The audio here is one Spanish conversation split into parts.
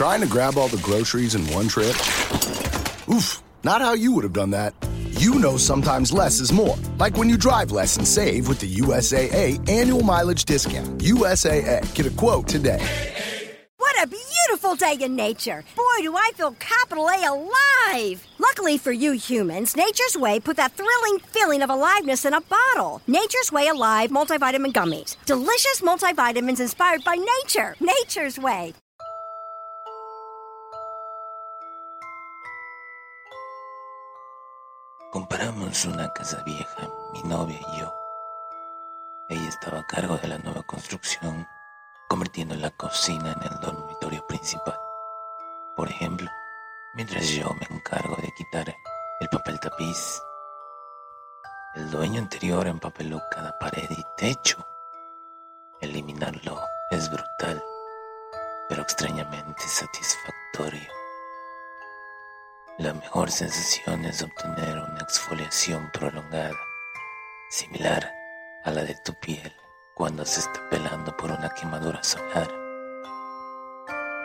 Trying to grab all the groceries in one trip? Oof, not how you would have done that. You know sometimes less is more. Like when you drive less and save with the USAA annual mileage discount. USAA. Get a quote today. What a beautiful day in nature. Boy, do I feel capital A alive. Luckily for you humans, Nature's Way put that thrilling feeling of aliveness in a bottle. Nature's Way Alive multivitamin gummies. Delicious multivitamins inspired by nature. Nature's Way. Compramos una casa vieja, mi novia y yo. Ella estaba a cargo de la nueva construcción, convirtiendo la cocina en el dormitorio principal. Por ejemplo, mientras yo me encargo de quitar el papel tapiz. El dueño anterior empapeló cada pared y techo. Eliminarlo es brutal, pero extrañamente satisfactorio. La mejor sensación es obtener una exfoliación prolongada, similar a la de tu piel cuando se está pelando por una quemadura solar.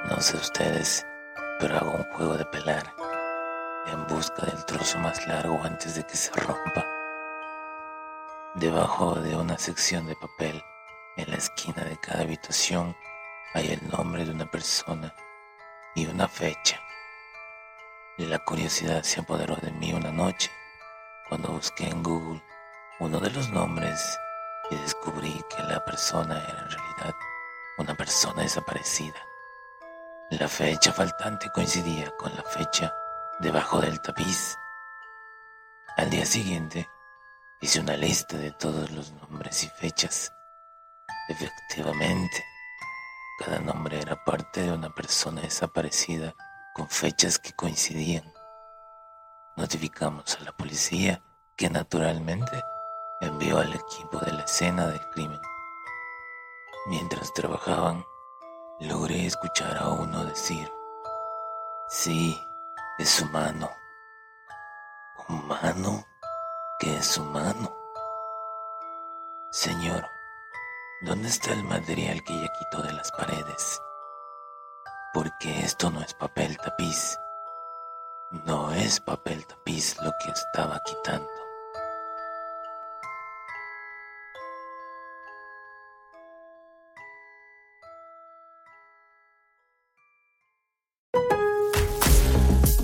No sé ustedes, pero hago un juego de pelar en busca del trozo más largo antes de que se rompa. Debajo de una sección de papel, en la esquina de cada habitación, hay el nombre de una persona y una fecha. La curiosidad se apoderó de mí una noche cuando busqué en Google uno de los nombres y descubrí que la persona era en realidad una persona desaparecida. La fecha faltante coincidía con la fecha debajo del tapiz. Al día siguiente hice una lista de todos los nombres y fechas. Efectivamente, cada nombre era parte de una persona desaparecida con fechas que coincidían. Notificamos a la policía que naturalmente envió al equipo de la escena del crimen. Mientras trabajaban, logré escuchar a uno decir, sí, es humano. ¿Humano? ¿Qué es humano? Señor, ¿dónde está el material que ella quitó de las paredes? Porque esto no es papel tapiz. No es papel tapiz lo que estaba quitando.